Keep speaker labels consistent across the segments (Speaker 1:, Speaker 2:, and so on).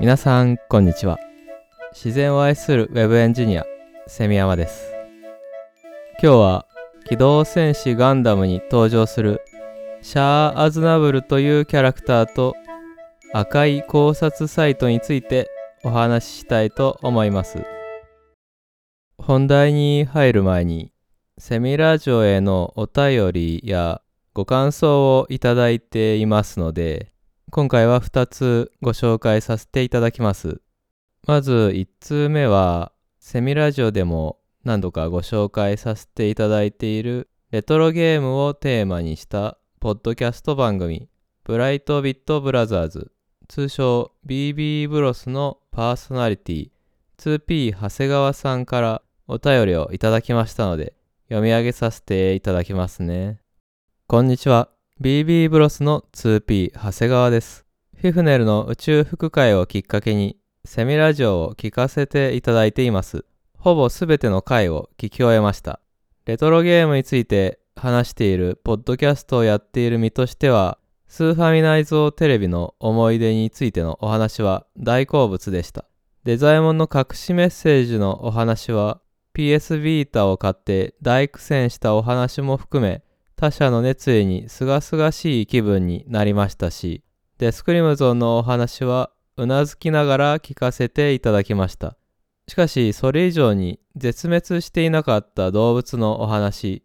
Speaker 1: 皆さんこんにちは。自然を愛するウェブエンジニアセミヤマです。今日は機動戦士ガンダムに登場するシャア・アズナブルというキャラクターと赤い考察サイトについてお話ししたいと思います。本題に入る前にセミラジオへのお便りやご感想をいただいていますので今回は2つご紹介させていただきます。まず1通目は、セミラジオでも何度かご紹介させていただいているレトロゲームをテーマにしたポッドキャスト番組、ブライトビットブラザーズ、通称 BB ブロスのパーソナリティ、2P 長谷川さんからお便りをいただきましたので、読み上げさせていただきますね。こんにちは。BB ブロスの 2P 長谷川です。フィフネルの宇宙副会をきっかけにセミラジオを聞かせていただいています。ほぼすべての回を聞き終えました。レトロゲームについて話しているポッドキャストをやっている身としては、スーファミ内蔵テレビの思い出についてのお話は大好物でした。デザイモンの隠しメッセージのお話は PS ビータを買って大苦戦したお話も含め他者の熱意にすがすがしい気分になりましたし、デスクリムゾンのお話はうなずきながら聞かせていただきました。しかし、それ以上に絶滅していなかった動物のお話、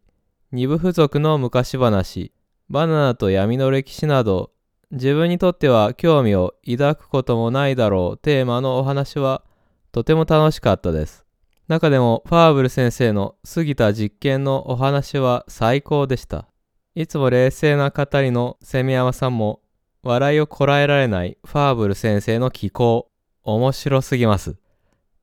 Speaker 1: 二部付属の昔話、バナナと闇の歴史など、自分にとっては興味を抱くこともないだろうテーマのお話はとても楽しかったです。中でもファーブル先生の過ぎた実験のお話は最高でした。いつも冷静な語りのセミヤマさんも笑いをこらえられないファーブル先生の気候、面白すぎます。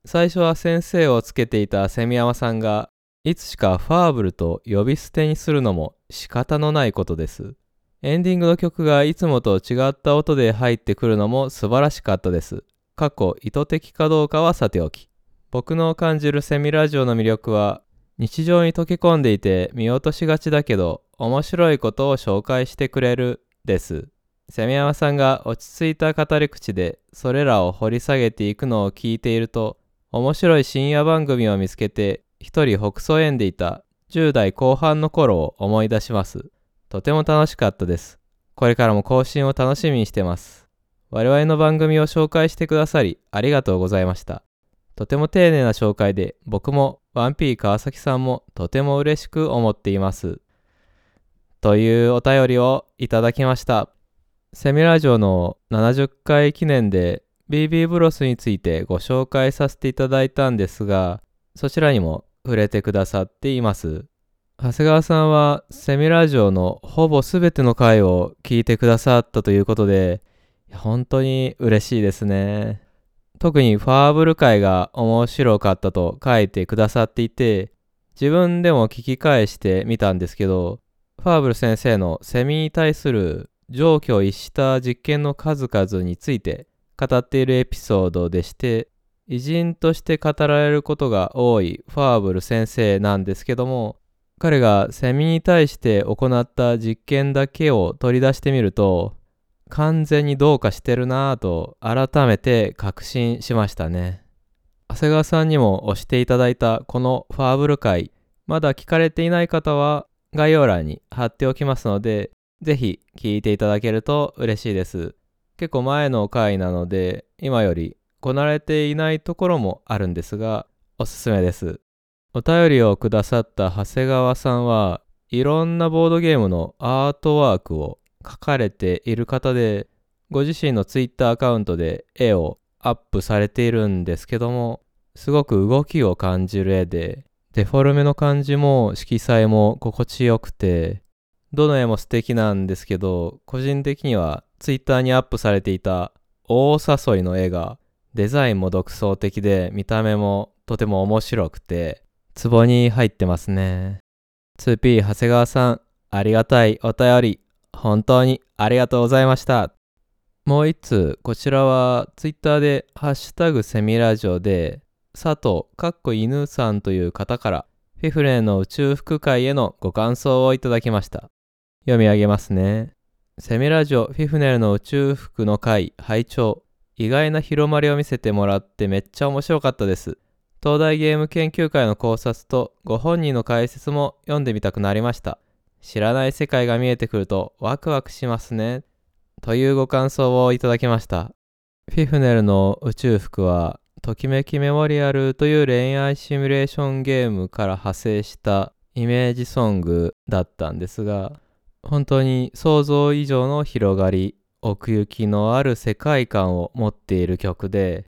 Speaker 1: 最初は先生をつけていたセミヤマさんがいつしかファーブルと呼び捨てにするのも仕方のないことです。エンディングの曲がいつもと違った音で入ってくるのも素晴らしかったです。過去意図的かどうかはさておき。僕の感じるセミラジオの魅力は日常に溶け込んでいて見落としがちだけど面白いことを紹介してくれるです。セミヤマさんが落ち着いた語り口でそれらを掘り下げていくのを聞いていると面白い深夜番組を見つけて一人北総園でいた10代後半の頃を思い出します。とても楽しかったです。これからも更新を楽しみにしてます。我々の番組を紹介してくださりありがとうございました。とても丁寧な紹介で僕も 1P 川崎さんもとても嬉しく思っています。というお便りをいただきました。セミラジオの70回記念で BB ブロスについてご紹介させていただいたんですが、そちらにも触れてくださっています。長谷川さんはセミラジオのほぼ全ての回を聞いてくださったということで、本当に嬉しいですね。特にファーブル界が面白かったと書いてくださっていて、自分でも聞き返してみたんですけど、ファーブル先生のセミに対する状況を逸した実験の数々について語っているエピソードでして、偉人として語られることが多いファーブル先生なんですけども、彼がセミに対して行った実験だけを取り出してみると、完全にどうかしてるなぁと改めて確信しましたね。長谷川さんにも押していただいたこのファーブル会、まだ聞かれていない方は概要欄に貼っておきますので、ぜひ聞いていただけると嬉しいです。結構前の回なので、今よりこなれていないところもあるんですが、おすすめです。お便りをくださった長谷川さんはいろんなボードゲームのアートワークを書かれている方で、ご自身のツイッターアカウントで絵をアップされているんですけども、すごく動きを感じる絵で、デフォルメの感じも色彩も心地よくて、どの絵も素敵なんですけど、個人的にはツイッターにアップされていた大誘いの絵がデザインも独創的で見た目もとても面白くて、ツボに入ってますね。2P 長谷川さん、ありがたいお便り本当にありがとうございました。もう一通、こちらはツイッターでハッシュタグセミラジオで佐藤かっこ犬さんという方からフィフレンの宇宙服会へのご感想をいただきました。読み上げますね。セミラジオフィフネルの宇宙服の会拝聴意外な広まりを見せてもらってめっちゃ面白かったです。東大ゲーム研究会の考察とご本人の解説も読んでみたくなりました。知らない世界が見えてくるとワクワクしますね。というご感想をいただきました。フィフネルの宇宙服は、ときめきメモリアルという恋愛シミュレーションゲームから派生したイメージソングだったんですが、本当に想像以上の広がり、奥行きのある世界観を持っている曲で、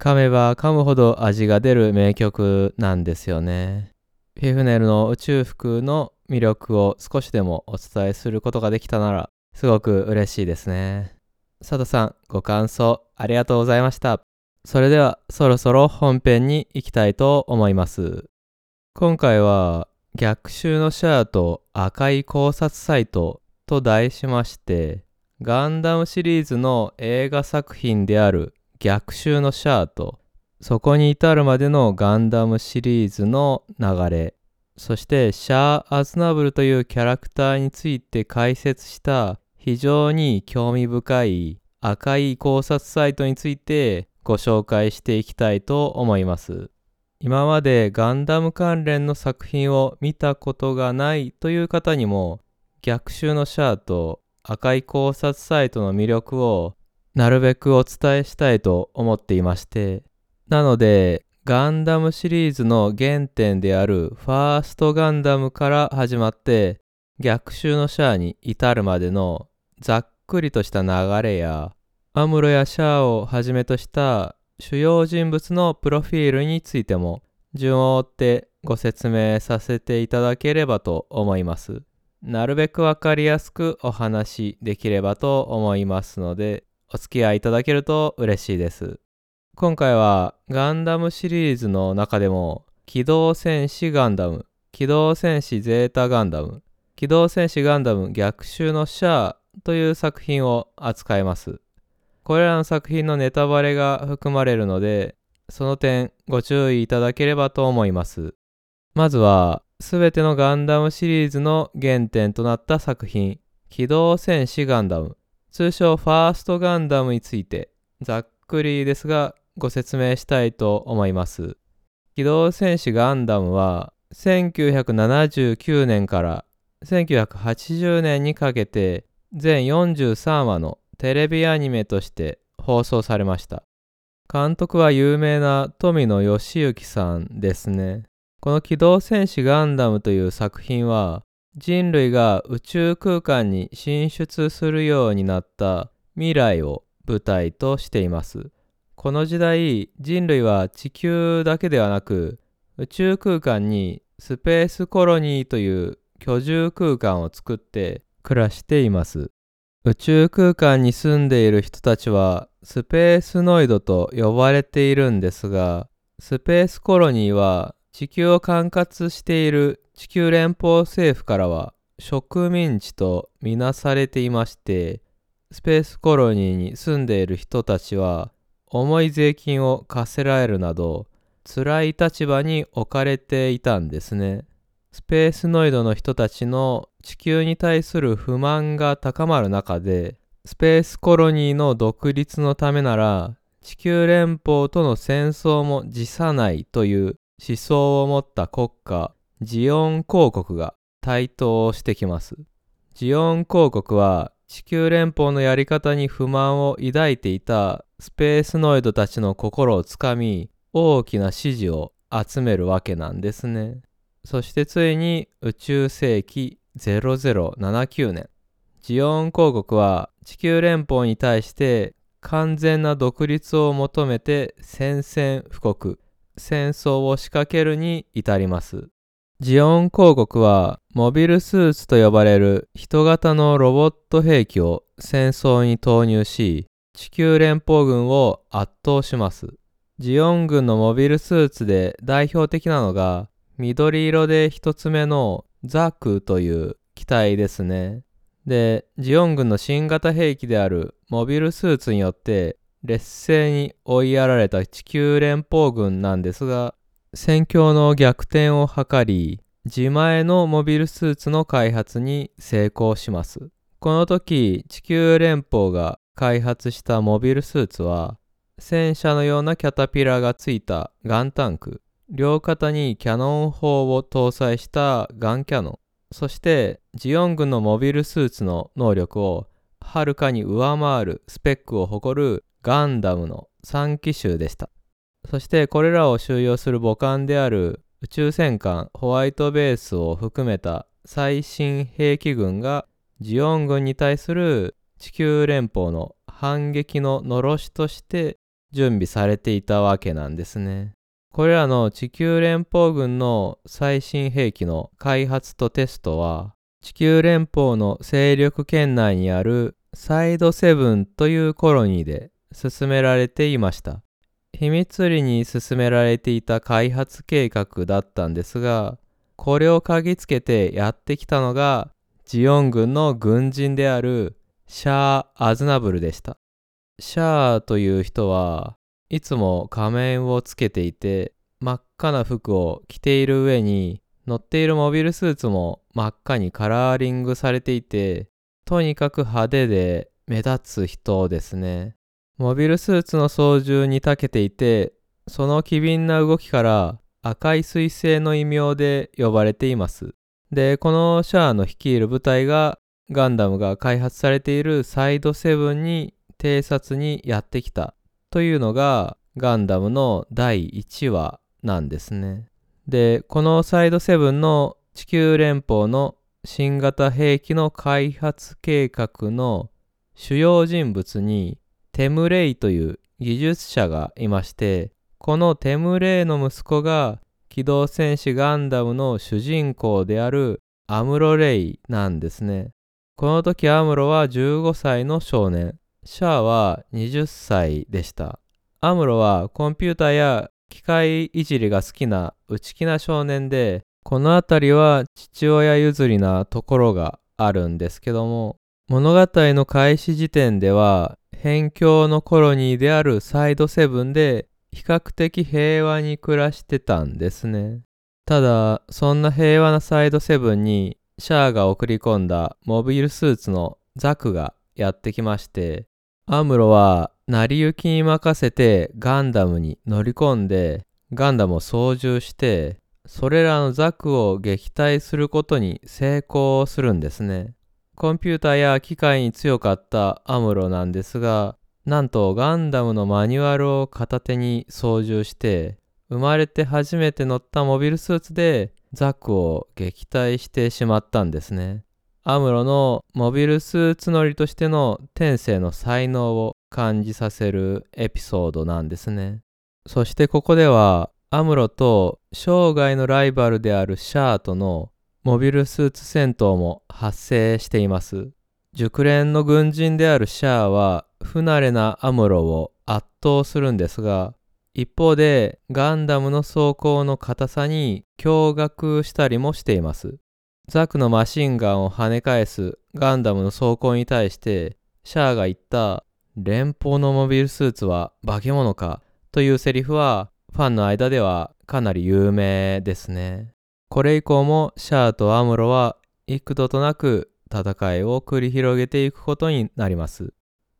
Speaker 1: 噛めば噛むほど味が出る名曲なんですよね。フィフネルの宇宙服の魅力を少しでもお伝えすることができたなら、すごく嬉しいですね。佐藤さん、ご感想ありがとうございました。それではそろそろ本編に行きたいと思います。今回は逆襲のシャアと赤い考察サイトと題しましてガンダムシリーズの映画作品である逆襲のシャアとそこに至るまでのガンダムシリーズの流れそしてシャア・アズナブルというキャラクターについて解説した非常に興味深い赤い考察サイトについてご紹介していきたいと思います。今までガンダム関連の作品を見たことがないという方にも逆襲のシャアと赤い考察サイトの魅力をなるべくお伝えしたいと思っていましてなのでガンダムシリーズの原点であるファーストガンダムから始まって逆襲のシャアに至るまでのざっくりとした流れやアムロやシャアをはじめとした主要人物のプロフィールについても順を追ってご説明させていただければと思います。なるべくわかりやすくお話できればと思いますのでお付き合いいただけると嬉しいです。今回はガンダムシリーズの中でも機動戦士ガンダム、機動戦士ゼータガンダム、機動戦士ガンダム逆襲のシャアという作品を扱います。これらの作品のネタバレが含まれるので、その点ご注意いただければと思います。まずは、すべてのガンダムシリーズの原点となった作品、機動戦士ガンダム、通称ファーストガンダムについて、ざっくりですがご説明したいと思います。機動戦士ガンダムは1979年から1980年にかけて全43話のテレビアニメとして放送されました。監督は有名な富野義行さんですね。この機動戦士ガンダムという作品は人類が宇宙空間に進出するようになった未来を舞台としています。この時代人類は地球だけではなく宇宙空間にスペースコロニーという居住空間を作って暮らしています。宇宙空間に住んでいる人たちはスペースノイドと呼ばれているんですがスペースコロニーは地球を管轄している地球連邦政府からは植民地とみなされていましてスペースコロニーに住んでいる人たちは重い税金を課せられるなど辛い立場に置かれていたんですね。スペースノイドの人たちの地球に対する不満が高まる中でスペースコロニーの独立のためなら地球連邦との戦争も辞さないという思想を持った国家ジオン公国が台頭してきます。ジオン公国は地球連邦のやり方に不満を抱いていたスペースノイドたちの心をつかみ大きな支持を集めるわけなんですね。そしてついに宇宙世紀0079年ジオン公国は地球連邦に対して完全な独立を求めて宣戦布告戦争を仕掛けるに至りますジオン公国はモビルスーツと呼ばれる人型のロボット兵器を戦争に投入し、地球連邦軍を圧倒します。ジオン軍のモビルスーツで代表的なのが、緑色で一つ目のザクという機体ですね。で、ジオン軍の新型兵器であるモビルスーツによって劣勢に追いやられた地球連邦軍なんですが、戦況の逆転を図り、自前のモビルスーツの開発に成功します。この時、地球連邦が開発したモビルスーツは、戦車のようなキャタピラがついたガンタンク、両肩にキャノン砲を搭載したガンキャノン、そしてジオン軍のモビルスーツの能力をはるかに上回るスペックを誇るガンダムの3機種でした。そしてこれらを収容する母艦である宇宙戦艦ホワイトベースを含めた最新兵器軍がジオン軍に対する地球連邦の反撃ののろしとして準備されていたわけなんですね。これらの地球連邦軍の最新兵器の開発とテストは地球連邦の勢力圏内にあるサイドセブンというコロニーで進められていました。秘密裏に進められていた開発計画だったんですが、これを嗅ぎつけてやってきたのが、ジオン軍の軍人であるシャー・アズナブルでした。シャーという人はいつも仮面をつけていて真っ赤な服を着ている上に乗っているモビルスーツも真っ赤にカラーリングされていてとにかく派手で目立つ人ですね。モビルスーツの操縦に長けていて、その機敏な動きから赤い彗星の異名で呼ばれています。で、このシャアの率いる部隊がガンダムが開発されているサイドセブンに偵察にやってきたというのがガンダムの第1話なんですね。で、このサイドセブンの地球連邦の新型兵器の開発計画の主要人物にテムレイという技術者がいまして、このテムレイの息子が機動戦士ガンダムの主人公であるアムロレイなんですね。この時アムロは15歳の少年、シャアは20歳でした。アムロはコンピューターや機械いじりが好きな内気な少年で、この辺りは父親譲りなところがあるんですけども、物語の開始時点では辺境のコロニーであるサイドセブンで比較的平和に暮らしてたんですね。ただ、そんな平和なサイドセブンにシャアが送り込んだモビルスーツのザクがやってきまして、アムロは成り行きに任せてガンダムに乗り込んで、ガンダムを操縦して、それらのザクを撃退することに成功するんですね。コンピューターや機械に強かったアムロなんですが、なんとガンダムのマニュアルを片手に操縦して、生まれて初めて乗ったモビルスーツでザクを撃退してしまったんですね。アムロのモビルスーツ乗りとしての天性の才能を感じさせるエピソードなんですね。そしてここではアムロと生涯のライバルであるシャーとのモビルスーツ戦闘も発生しています。熟練の軍人であるシャアは不慣れなアムロを圧倒するんですが、一方でガンダムの装甲の硬さに驚愕したりもしています。ザクのマシンガンを跳ね返すガンダムの装甲に対してシャアが言った連邦のモビルスーツは化け物かというセリフはファンの間ではかなり有名ですね。これ以降もシャアとアムロは幾度となく戦いを繰り広げていくことになります。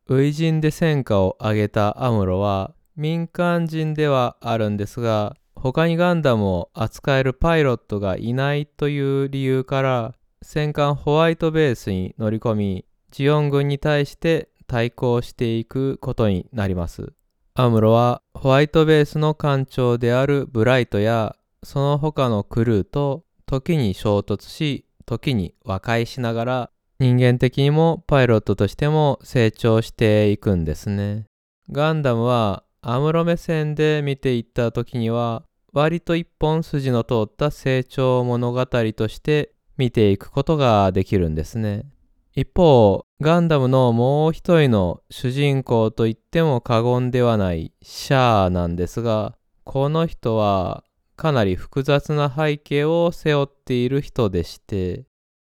Speaker 1: 初陣で戦果を上げたアムロは民間人ではあるんですが他にガンダムを扱えるパイロットがいないという理由から戦艦ホワイトベースに乗り込みジオン軍に対して対抗していくことになります。アムロはホワイトベースの艦長であるブライトやその他のクルーと時に衝突し、時に和解しながら人間的にもパイロットとしても成長していくんですね。ガンダムはアムロ目線で見ていった時には割と一本筋の通った成長物語として見ていくことができるんですね。一方、ガンダムのもう一人の主人公と言っても過言ではないシャアなんですが、この人はかなり複雑な背景を背負っている人でして、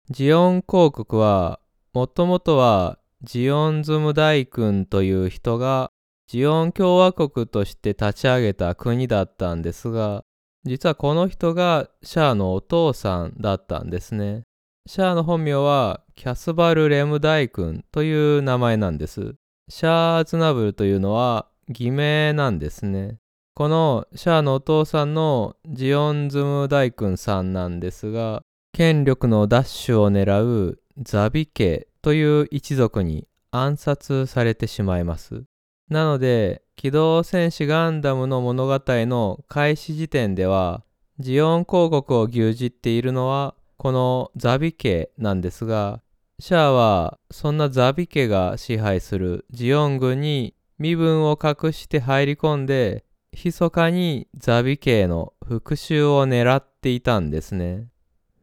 Speaker 1: ジオン公国はもともとはジオンズム大君という人がジオン共和国として立ち上げた国だったんですが、実はこの人がシャアのお父さんだったんですね。シャアの本名はキャスバル・レム大君という名前なんです。シャア・アズナブルというのは偽名なんですね。このシャアのお父さんのジオンズム大君さんなんですが、権力の奪取を狙うザビ家という一族に暗殺されてしまいます。なので、機動戦士ガンダムの物語の開始時点では、ジオン公国を牛耳っているのはこのザビ家なんですが、シャアはそんなザビ家が支配するジオン軍に身分を隠して入り込んで、密かにザビ家への復讐を狙っていたんですね。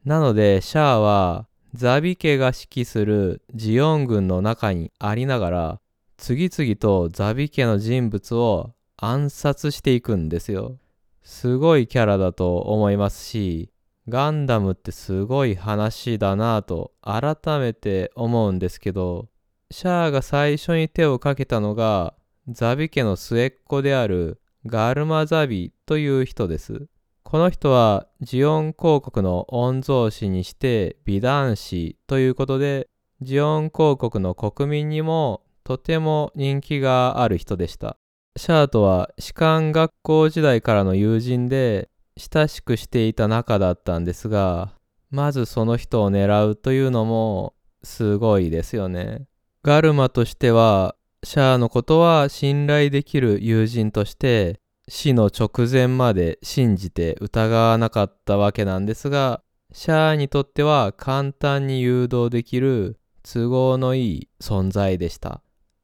Speaker 1: なのでシャアはザビ家が指揮するジオン軍の中にありながら次々とザビ家の人物を暗殺していくんですよ。すごいキャラだと思いますし、ガンダムってすごい話だなぁと改めて思うんですけど、シャアが最初に手をかけたのがザビ家の末っ子であるガルマザビという人です。この人はジオン公国の御曹司にして美男子ということで、ジオン公国の国民にもとても人気がある人でした。シャアとは士官学校時代からの友人で親しくしていた仲だったんですが、まずその人を狙うというのもすごいですよね。ガルマとしては、シャアのことは信頼できる友人として死の直前まで信じて疑わなかったわけなんですが、シャアにとっては簡単に誘導できる都合のいい存在でした。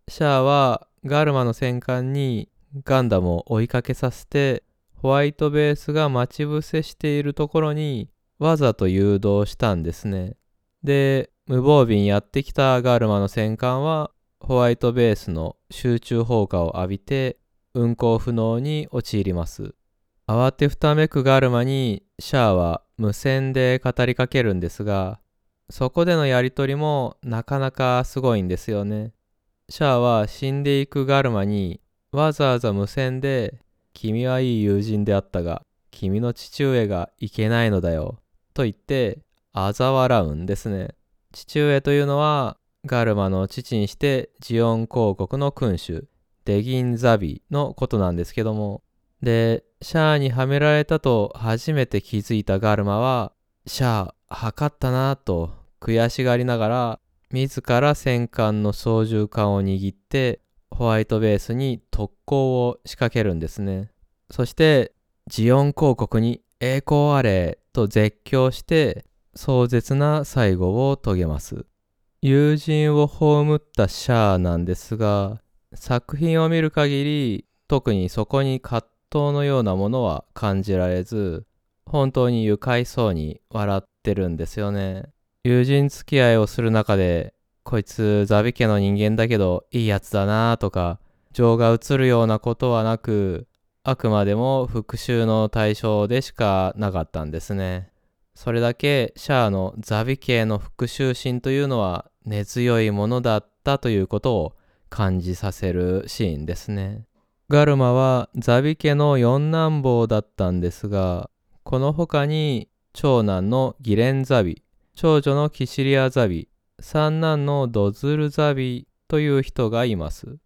Speaker 1: シャアはガルマの戦艦にガンダムを追いかけさせてホワイトベースが待ち伏せしているところにわざと誘導したんですね。で、無防備にやってきたガルマの戦艦はホワイトベースの集中放火を浴びて運行不能に陥ります。慌てふためくガルマにシャアは無線で語りかけるんですが、そこでのやりとりもなかなかすごいんですよね。シャアは死んでいくガルマにわざわざ無線で君はいい友人であったが、君の父上がいけないのだよ。と言って、嘲笑うんですね。父上というのは、ガルマの父にしてジオン公国の君主、デギンザビのことなんですけども、で、シャアにはめられたと初めて気づいたガルマは、シャア、測ったなと悔しがりながら、自ら戦艦の操縦桿を握ってホワイトベースに特攻を仕掛けるんですね。そして、ジオン公国に栄光あれと絶叫して壮絶な最後を遂げます。友人を葬ったシャアなんですが、作品を見る限り特にそこに葛藤のようなものは感じられず、本当に愉快そうに笑ってるんですよね。友人付き合いをする中でこいつザビ家の人間だけどいいやつだなとか情が映るようなことはなくあくまでも復讐の対象でしかなかったんですね。それだけシャアのザビ家の復讐心というのは根強いものだったということを感じさせるシーンですね。ガルマはザビ家の四男坊だったんですがこの他に長男のギレンザビ長女のキシリアザビ三男のドズルザビという人がいます。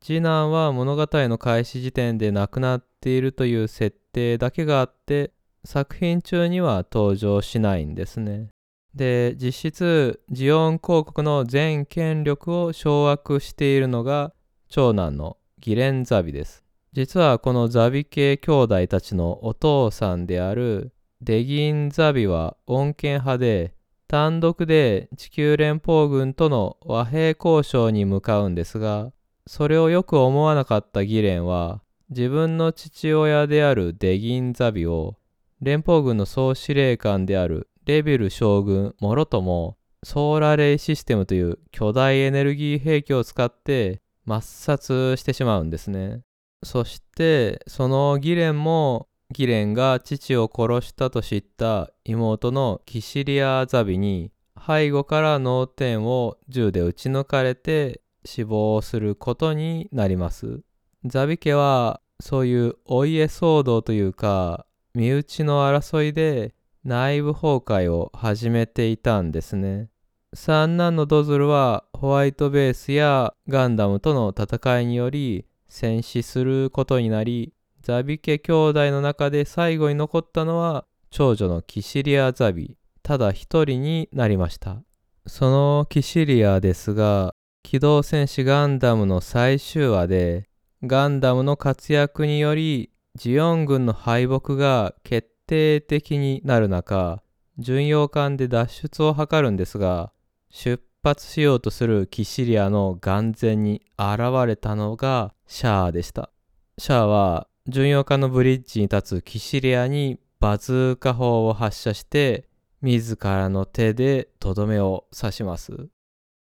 Speaker 1: 次男は物語の開始時点で亡くなっているという設定だけがあって作品中には登場しないんですね。で実質ジオン公国の全権力を掌握しているのが長男のギレンザビです。実はこのザビ系兄弟たちのお父さんであるデギンザビは穏健派で単独で地球連邦軍との和平交渉に向かうんですが、それをよく思わなかったギレンは、自分の父親であるデギンザビを、連邦軍の総司令官であるレビル将軍もろとも、ソーラレイシステムという巨大エネルギー兵器を使って抹殺してしまうんですね。そして、そのギレンもギレンが父を殺したと知った妹のキシリア・ザビに背後から脳天を銃で撃ち抜かれて死亡することになります。ザビ家はそういうお家騒動というか身内の争いで内部崩壊を始めていたんですね。三男のドズルはホワイトベースやガンダムとの戦いにより戦死することになり、ザビ家兄弟の中で最後に残ったのは長女のキシリア・ザビ、ただ一人になりました。そのキシリアですが、機動戦士ガンダムの最終話で、ガンダムの活躍により、ジオン軍の敗北が決定的になる中、巡洋艦で脱出を図るんですが、出発しようとするキシリアの眼前に現れたのがシャアでした。シャアは巡洋艦のブリッジに立つキシリアにバズーカ砲を発射して自らの手でとどめを刺します。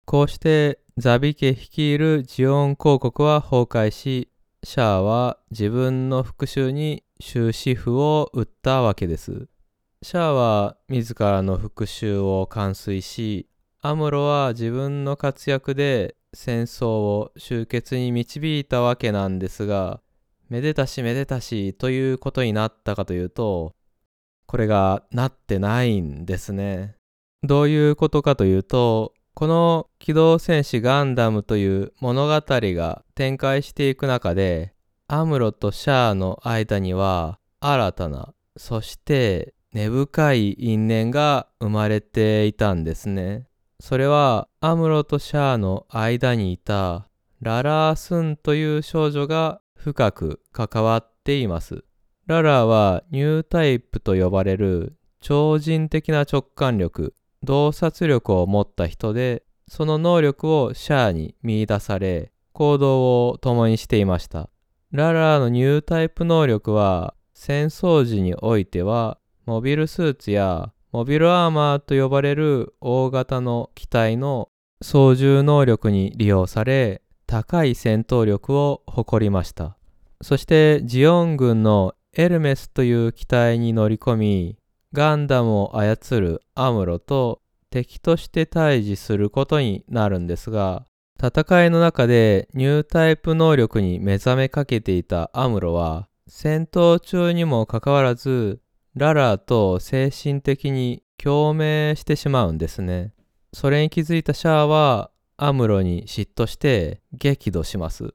Speaker 1: こうしてザビ家率いるジオン公国は崩壊し、シャアは自分の復讐に終止符を打ったわけです。シャアは自らの復讐を完遂し、アムロは自分の活躍で戦争を終結に導いたわけなんですが、めでたしめでたしということになったかというと、これがなってないんですね。どういうことかというと、この機動戦士ガンダムという物語が展開していく中で、アムロとシャアの間には新たな、そして根深い因縁が生まれていたんですね。それはアムロとシャアの間にいたララースンという少女が深く関わっています。ララーはニュータイプと呼ばれる超人的な直感力、洞察力を持った人で、その能力をシャアに見出され、行動を共にしていました。ララーのニュータイプ能力は、戦争時においては、モビルスーツやモビルアーマーと呼ばれる大型の機体の操縦能力に利用され、高い戦闘力を誇りました。そしてジオン軍のエルメスという機体に乗り込み、ガンダムを操るアムロと敵として対峙することになるんですが、戦いの中でニュータイプ能力に目覚めかけていたアムロは、戦闘中にもかかわらず、ララと精神的に共鳴してしまうんですね。それに気づいたシャアは、アムロに嫉妬して激怒します。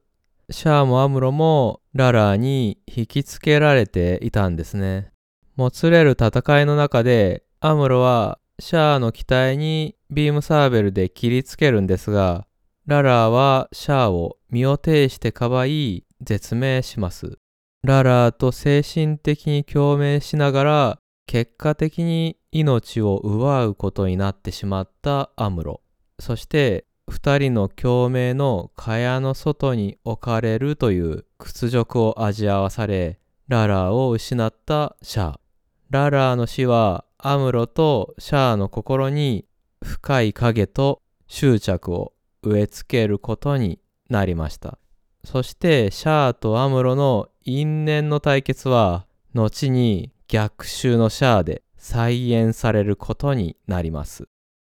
Speaker 1: シャアもアムロもララに引きつけられていたんですね。もつれる戦いの中でアムロはシャアの機体にビームサーベルで切りつけるんですが、ララーはシャアを身を挺してかばい絶命します。ララと精神的に共鳴しながら結果的に命を奪うことになってしまったアムロ。そして二人の共鳴の蚊帳の外に置かれるという屈辱を味わわされ、ララーを失ったシャア。ララーの死はアムロとシャアの心に深い影と執着を植え付けることになりました。そしてシャアとアムロの因縁の対決は後に逆襲のシャアで再演されることになります。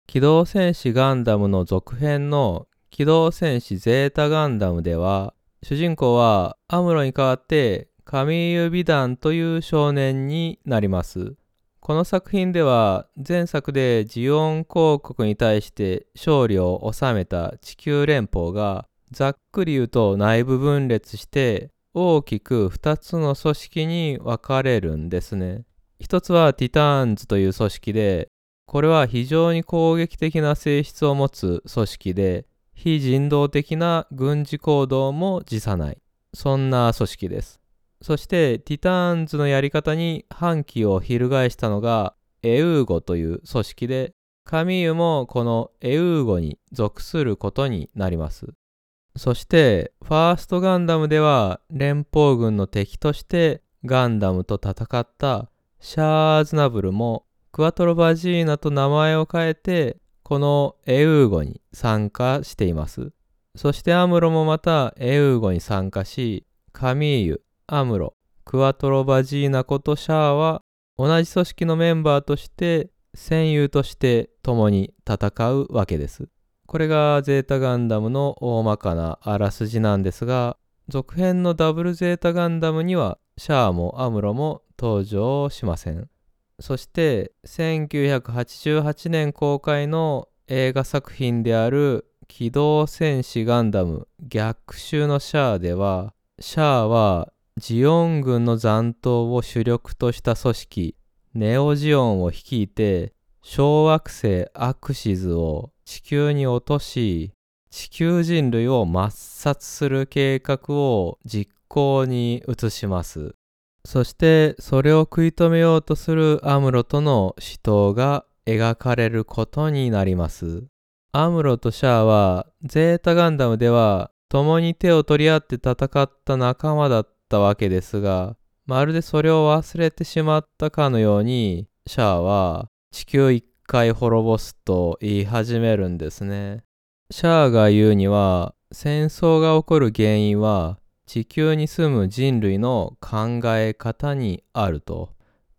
Speaker 1: 機動戦士ガンダムの続編の機動戦士ゼータガンダムでは、主人公はアムロに代わってカミーユ・ビダンという少年になります。この作品では前作でジオン公国に対して勝利を収めた地球連邦がざっくり言うと内部分裂して大きく2つの組織に分かれるんですね。一つはティターンズという組織でこれは非常に攻撃的な性質を持つ組織で、非人道的な軍事行動も辞さない。そんな組織です。そしてティターンズのやり方に反旗を翻したのがエウーゴという組織で、カミーユもこのエウーゴに属することになります。そしてファーストガンダムでは連邦軍の敵としてガンダムと戦ったシャーズナブルもクワトロバジーナと名前を変えて、このエウーゴに参加しています。そしてアムロもまたエウーゴに参加し、カミーユ、アムロ、クワトロバジーナことシャアは同じ組織のメンバーとして戦友として共に戦うわけです。これがゼータガンダムの大まかなあらすじなんですが、続編のダブルゼータガンダムにはシャアもアムロも登場しません。そして1988年公開の映画作品である機動戦士ガンダム逆襲のシャアではシャアはジオン軍の残党を主力とした組織ネオジオンを率いて小惑星アクシズを地球に落とし地球人類を抹殺する計画を実行に移します。そしてそれを食い止めようとするアムロとの死闘が描かれることになります。アムロとシャアはゼータガンダムでは共に手を取り合って戦った仲間だったたわけですがまるでそれを忘れてしまったかのようにシャアは地球一回滅ぼすと言い始めるんですね。シャアが言うには戦争が起こる原因は地球に住む人類の考え方にあると。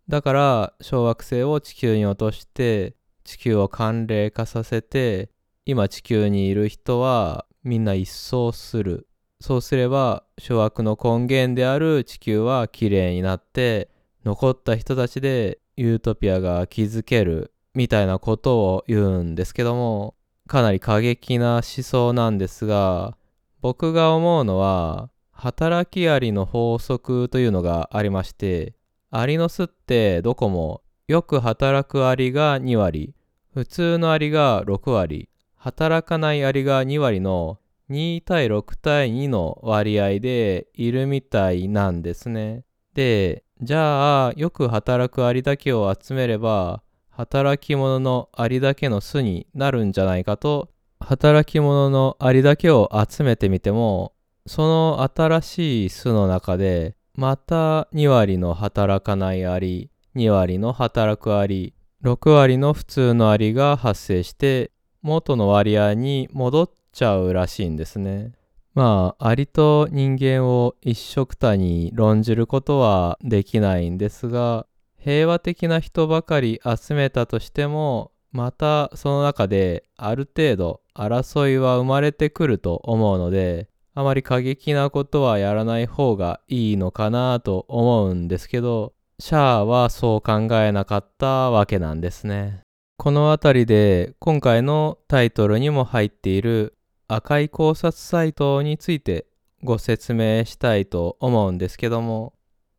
Speaker 1: だから小惑星を地球に落として地球を寒冷化させて今地球にいる人はみんな一掃する。そうすれば諸悪の根源である地球はきれいになって残った人たちでユートピアが築けるみたいなことを言うんですけどもかなり過激な思想なんですが僕が思うのは働きアリの法則というのがありましてアリの巣ってどこもよく働くアリが2割普通のアリが6割働かないアリが2割の2対6対2の割合でいるみたいなんですね。で、じゃあよく働くアリだけを集めれば働き者のアリだけの巣になるんじゃないかと働き者のアリだけを集めてみてもその新しい巣の中でまた2割の働かないアリ2割の働くアリ6割の普通のアリが発生して元の割合に戻っちゃうらしいんですね。まあ、アリと人間を一緒くたに論じることはできないんですが、平和的な人ばかり集めたとしても、またその中である程度争いは生まれてくると思うので、あまり過激なことはやらない方がいいのかなと思うんですけど、シャアはそう考えなかったわけなんですね。この辺りで今回のタイトルにも入っている赤い考察サイトについてご説明したいと思うんですけども、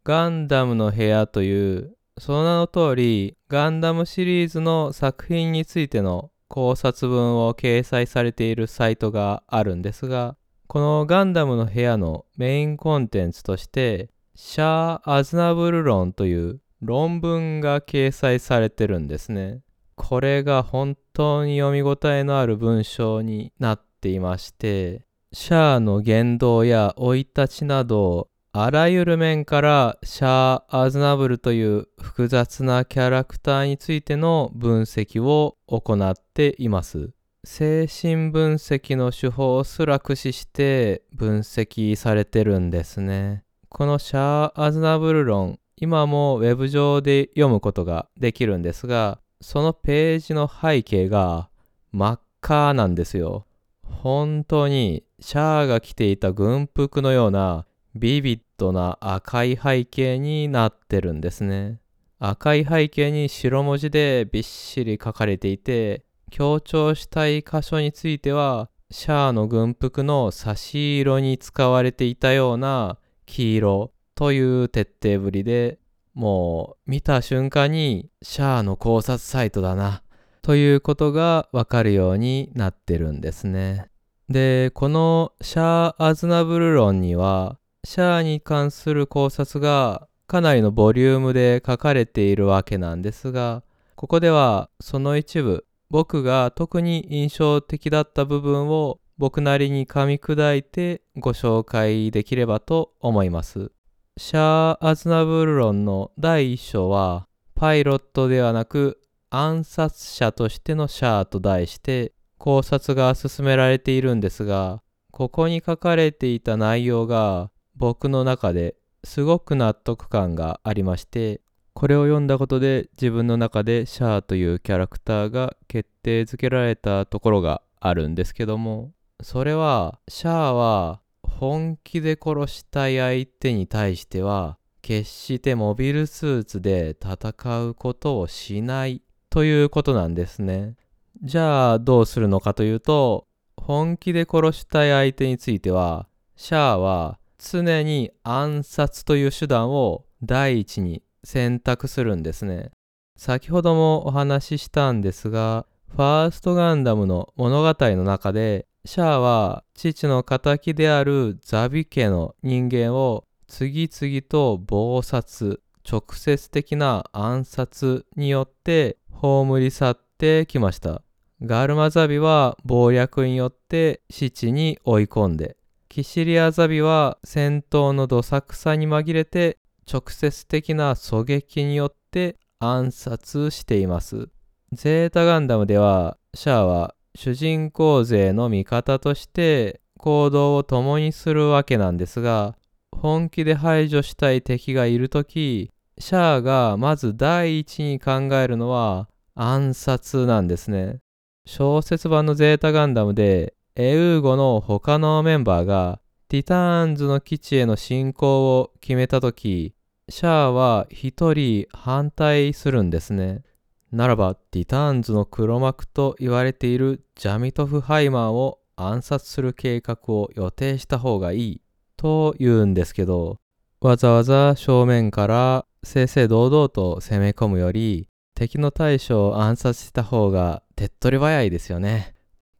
Speaker 1: ガンダムの部屋というその名の通りガンダムシリーズの作品についての考察文を掲載されているサイトがあるんですが、このガンダムの部屋のメインコンテンツとして、シャー・アズナブル論という論文が掲載されてるんですね。これが本当に読み応えのある文章になっていましてシャアの言動や生い立ちなどあらゆる面からシャア・アズナブルという複雑なキャラクターについての分析を行っています。精神分析の手法すら駆使して分析されてるんですね。このシャア・アズナブル論、今もウェブ上で読むことができるんですが、そのページの背景が真っ赤なんですよ。本当にシャアが着ていた軍服のようなビビッドな赤い背景になってるんですね。赤い背景に白文字でびっしり書かれていて強調したい箇所についてはシャアの軍服の差し色に使われていたような黄色という徹底ぶりでもう見た瞬間にシャアの考察サイトだなということがわかるようになってるんですね。で、このシャア・アズナブル論にはシャアに関する考察がかなりのボリュームで書かれているわけなんですが、ここではその一部、僕が特に印象的だった部分を僕なりに噛み砕いてご紹介できればと思います。シャア・アズナブル論の第1章は、パイロットではなく暗殺者としてのシャアと題して考察が進められているんですが、ここに書かれていた内容が僕の中ですごく納得感がありまして、これを読んだことで自分の中でシャアというキャラクターが決定づけられたところがあるんですけども、それはシャアは本気で殺したい相手に対しては決してモビルスーツで戦うことをしないということなんですね。じゃあどうするのかというと本気で殺したい相手についてはシャアは常に暗殺という手段を第一に選択するんですね。先ほどもお話ししたんですが、ファーストガンダムの物語の中で、シャアは父の敵であるザビ家の人間を次々と暴殺、直接的な暗殺によって葬り去ってきました。ガルマザビは謀略によって死地に追い込んで、キシリアザビは戦闘のどさくさに紛れて直接的な狙撃によって暗殺しています。ゼータガンダムではシャアは主人公勢の味方として行動を共にするわけなんですが本気で排除したい敵がいるときシャアがまず第一に考えるのは暗殺なんですね。小説版のゼータガンダムでエウーゴの他のメンバーがティターンズの基地への進行を決めたときシャアは一人反対するんですね。ならば、ティターンズの黒幕と言われているジャミトフ・ハイマーを暗殺する計画を予定した方がいいと言うんですけど、わざわざ正面から正々堂々と攻め込むより、敵の大将を暗殺した方が手っ取り早いですよね。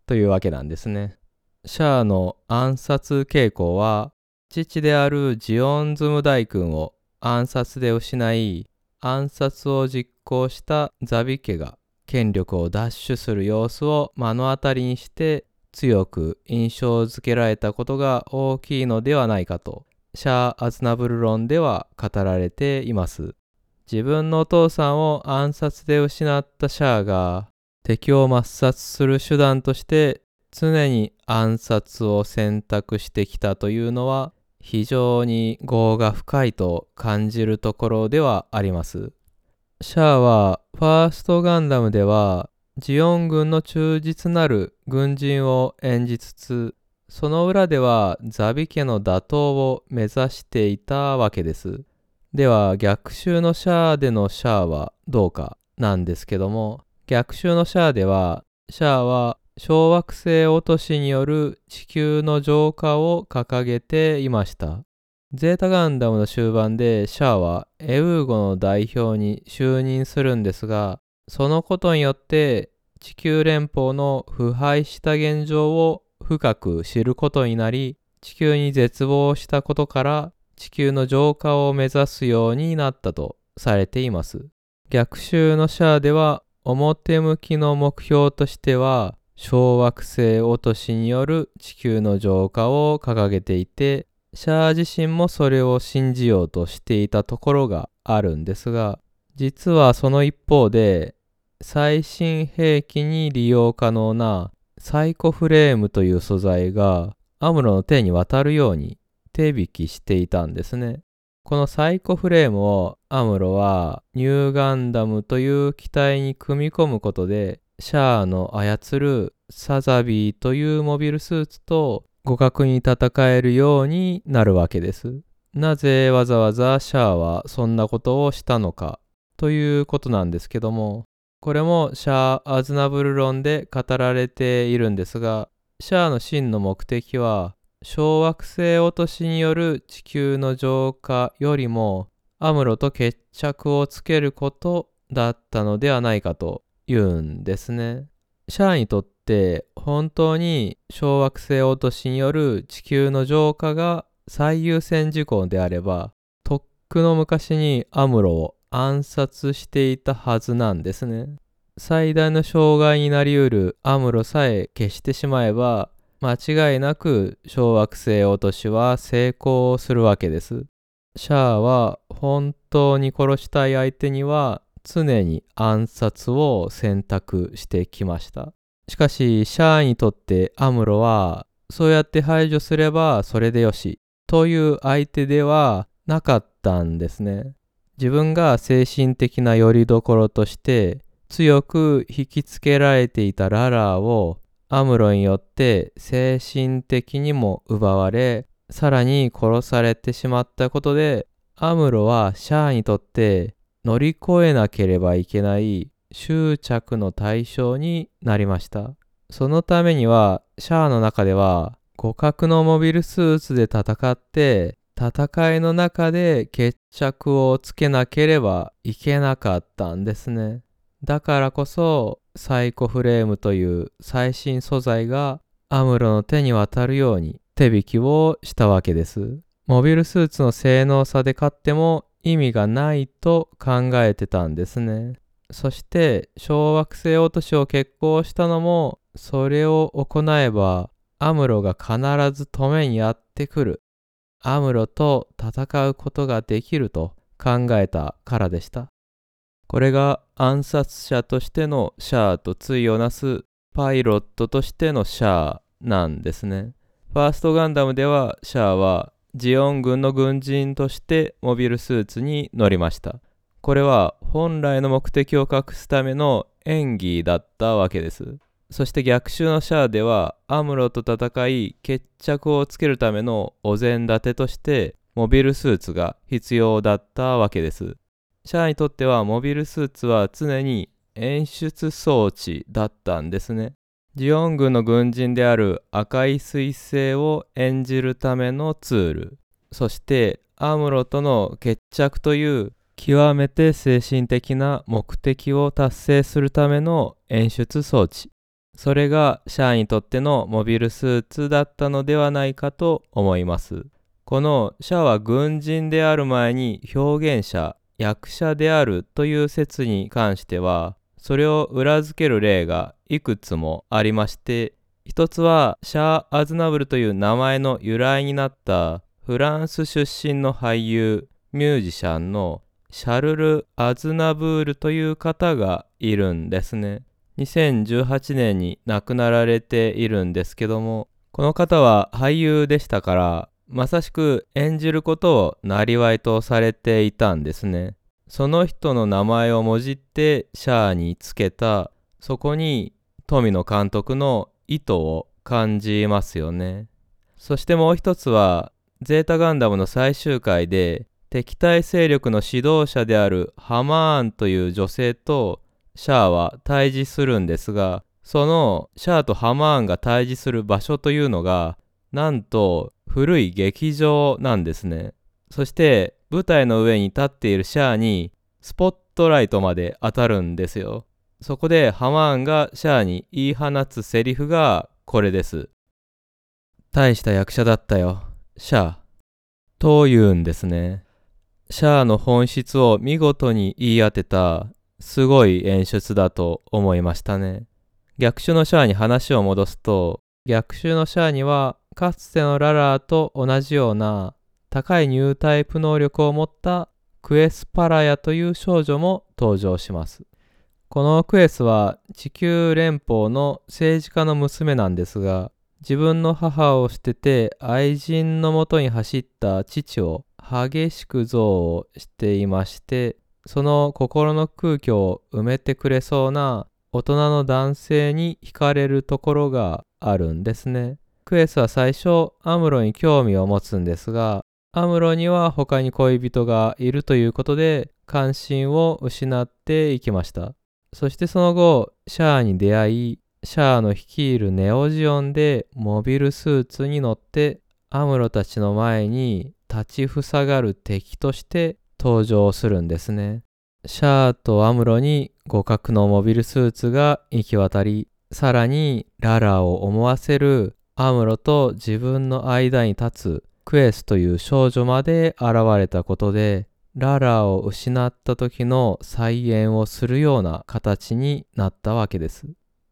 Speaker 1: というわけなんですね。シャアの暗殺傾向は、父であるジオンズム大君を暗殺で失い暗殺を実行したザビ家が権力を奪取する様子を目の当たりにして強く印象づけられたことが大きいのではないかとシャー・アズナブル論では語られています自分のお父さんを暗殺で失ったシャアが敵を抹殺する手段として常に暗殺を選択してきたというのは非常に業が深いと感じるところではあります。シャアはファーストガンダムではジオン軍の忠実なる軍人を演じつつその裏ではザビ家の打倒を目指していたわけです。では逆襲のシャアでのシャアはどうかなんですけども逆襲のシャアではシャアは小惑星落としによる地球の浄化を掲げていました。ゼータガンダムの終盤でシャアはエウーゴの代表に就任するんですが、そのことによって地球連邦の腐敗した現状を深く知ることになり、地球に絶望したことから地球の浄化を目指すようになったとされています。逆襲のシャアでは表向きの目標としては小惑星落としによる地球の浄化を掲げていてシャア自身もそれを信じようとしていたところがあるんですが実はその一方で最新兵器に利用可能なサイコフレームという素材がアムロの手に渡るように手引きしていたんですね。このサイコフレームをアムロはニューガンダムという機体に組み込むことでシャアの操るサザビーというモビルスーツと互角に戦えるようになるわけです。なぜわざわざシャアはそんなことをしたのかということなんですけども、これもシャア・アズナブル論で語られているんですが、シャアの真の目的は小惑星落としによる地球の浄化よりもアムロと決着をつけることだったのではないかと言うんですね。シャアにとって本当に小惑星落としによる地球の浄化が最優先事項であればとっくの昔にアムロを暗殺していたはずなんですね。最大の障害になりうるアムロさえ消してしまえば間違いなく小惑星落としは成功するわけです。シャアは本当に殺したい相手には常に暗殺を選択してきました。しかし、シャアにとってアムロは、そうやって排除すればそれでよし、という相手ではなかったんですね。自分が精神的な拠り所として強く引きつけられていたララーをアムロによって精神的にも奪われ、さらに殺されてしまったことで、アムロはシャアにとって乗り越えなければいけない執着の対象になりました。そのためには、シャアの中では互角のモビルスーツで戦って戦いの中で決着をつけなければいけなかったんですね。だからこそサイコフレームという最新素材がアムロの手に渡るように手引きをしたわけです。モビルスーツの性能差で勝っても意味がないと考えてたんですね。そして小惑星落としを決行したのもそれを行えばアムロが必ず止めにやってくる。アムロと戦うことができると考えたからでした。これが暗殺者としてのシャアと対をなすパイロットとしてのシャアなんですね。ファーストガンダムではシャアはジオン軍の軍人としてモビルスーツに乗りました。これは本来の目的を隠すための演技だったわけです。そして逆襲のシャアではアムロと戦い決着をつけるためのお膳立てとしてモビルスーツが必要だったわけです。シャアにとってはモビルスーツは常に演出装置だったんですね。ジオン軍の軍人である赤い彗星を演じるためのツール、そしてアムロとの決着という極めて精神的な目的を達成するための演出装置。それがシャアにとってのモビルスーツだったのではないかと思います。このシャアは軍人である前に表現者、役者であるという説に関しては、それを裏付ける例がいくつもありまして、一つはシャア・アズナブルという名前の由来になったフランス出身の俳優、ミュージシャンのシャルル・アズナブールという方がいるんですね。2018年に亡くなられているんですけども、この方は俳優でしたから、まさしく演じることをなりわいとされていたんですね。その人の名前をもじってシャアにつけた、そこに富野監督の意図を感じますよね。そしてもう一つは、ゼータガンダムの最終回で敵対勢力の指導者であるハマーンという女性とシャアは対峙するんですが、そのシャアとハマーンが対峙する場所というのが、なんと古い劇場なんですね。そして舞台の上に立っているシャアにスポットライトまで当たるんですよ。そこでハマーンがシャアに言い放つセリフがこれです。大した役者だったよ、シャア。と言うんですね。シャアの本質を見事に言い当てたすごい演出だと思いましたね。逆襲のシャアに話を戻すと、逆襲のシャアにはかつてのララーと同じような高いニュータイプ能力を持ったクエスパラヤという少女も登場します。このクエスは地球連邦の政治家の娘なんですが、自分の母を捨てて愛人のもとに走った父を激しく憎悪していまして、その心の空虚を埋めてくれそうな大人の男性に惹かれるところがあるんですね。クエスは最初アムロに興味を持つんですが、アムロには他に恋人がいるということで関心を失っていきました。そしてその後、シャアに出会い、シャアの率いるネオジオンでモビルスーツに乗ってアムロたちの前に立ちふさがる敵として登場するんですね。シャアとアムロに互角のモビルスーツが行き渡り、さらにララを思わせるアムロと自分の間に立つクエスという少女まで現れたことで、ララを失った時の再演をするような形になったわけです。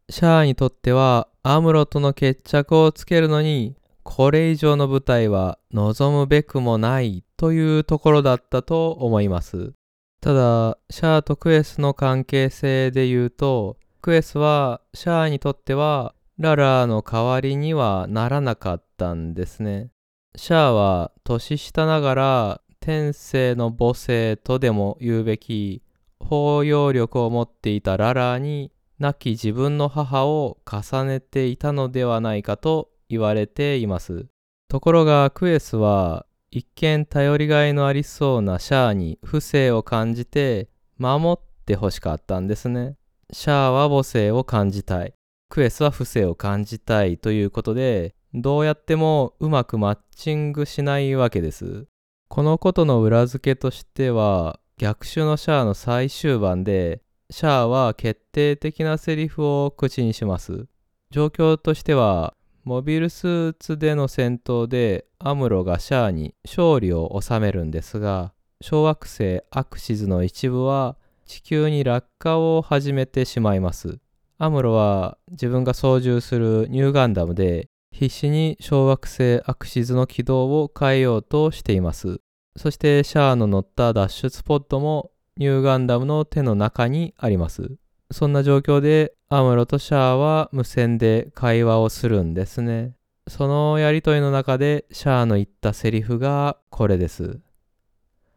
Speaker 1: シャアにとってはアムロとの決着をつけるのにこれ以上の舞台は望むべくもないというところだったと思います。ただ、シャアとクエスの関係性で言うと、クエスはシャアにとってはララの代わりにはならなかったんですね。シャアは年下ながら天性の母性とでも言うべき包容力を持っていたララに亡き自分の母を重ねていたのではないかと言われています。ところがクエスは一見頼りがいのありそうなシャアに不正を感じて守って欲しかったんですね。シャアは母性を感じたい。クエスは不正を感じたいということでどうやってもうまくマッチングしないわけです。このことの裏付けとしては、逆襲のシャアの最終盤で、シャアは決定的なセリフを口にします。状況としては、モビルスーツでの戦闘でアムロがシャアに勝利を収めるんですが、小惑星アクシズの一部は地球に落下を始めてしまいます。アムロは自分が操縦するニューガンダムで必死に小惑星アクシズの軌道を変えようとしています。そしてシャアの乗った脱出ポッドもニューガンダムの手の中にあります。そんな状況でアムロとシャアは無線で会話をするんですね。そのやりとりの中でシャアの言ったセリフがこれです。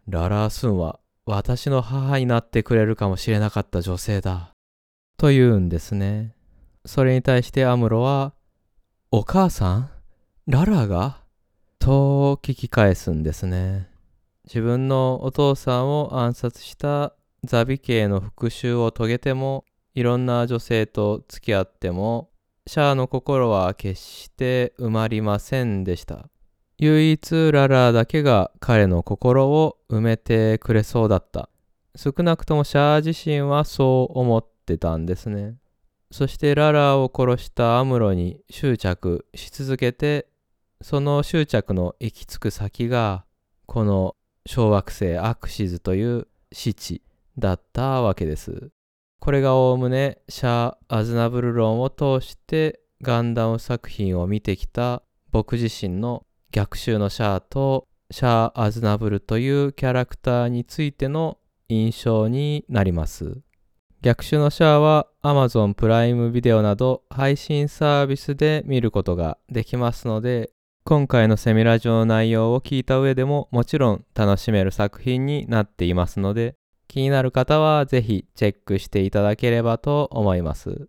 Speaker 1: ララースンは私の母になってくれるかもしれなかった女性だ。と言うんですね。それに対してアムロは、お母さん？ララが？と聞き返すんですね。自分のお父さんを暗殺したザビ系の復讐を遂げても、いろんな女性と付き合っても、シャアの心は決して埋まりませんでした。唯一ララだけが彼の心を埋めてくれそうだった。少なくともシャア自身はそう思ってたんですね。そしてララを殺したアムロに執着し続けて、その執着の行き着く先が、この小惑星アクシズという死地だったわけです。これがおおむねシャア・アズナブル論を通してガンダム作品を見てきた僕自身の逆襲のシャアとシャア・アズナブルというキャラクターについての印象になります。逆襲のシャアは Amazon プライムビデオなど配信サービスで見ることができますので、今回のセミラジオの内容を聞いた上でももちろん楽しめる作品になっていますので、気になる方はぜひチェックしていただければと思います。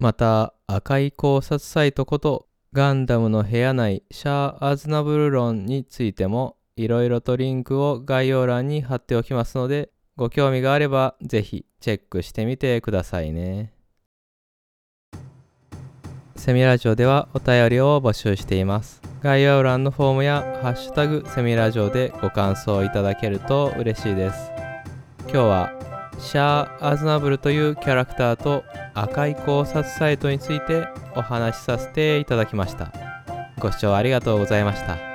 Speaker 1: また、赤い考察サイトことガンダムの部屋内シャア・アズナブル論についてもいろいろとリンクを概要欄に貼っておきますので、ご興味があればぜひチェックしてみてくださいね。セミラジオではお便りを募集しています。概要欄のフォームやハッシュタグセミラジオでご感想いただけると嬉しいです。今日はシャア・アズナブルというキャラクターと赤い考察サイトについてお話しさせていただきました。ご視聴ありがとうございました。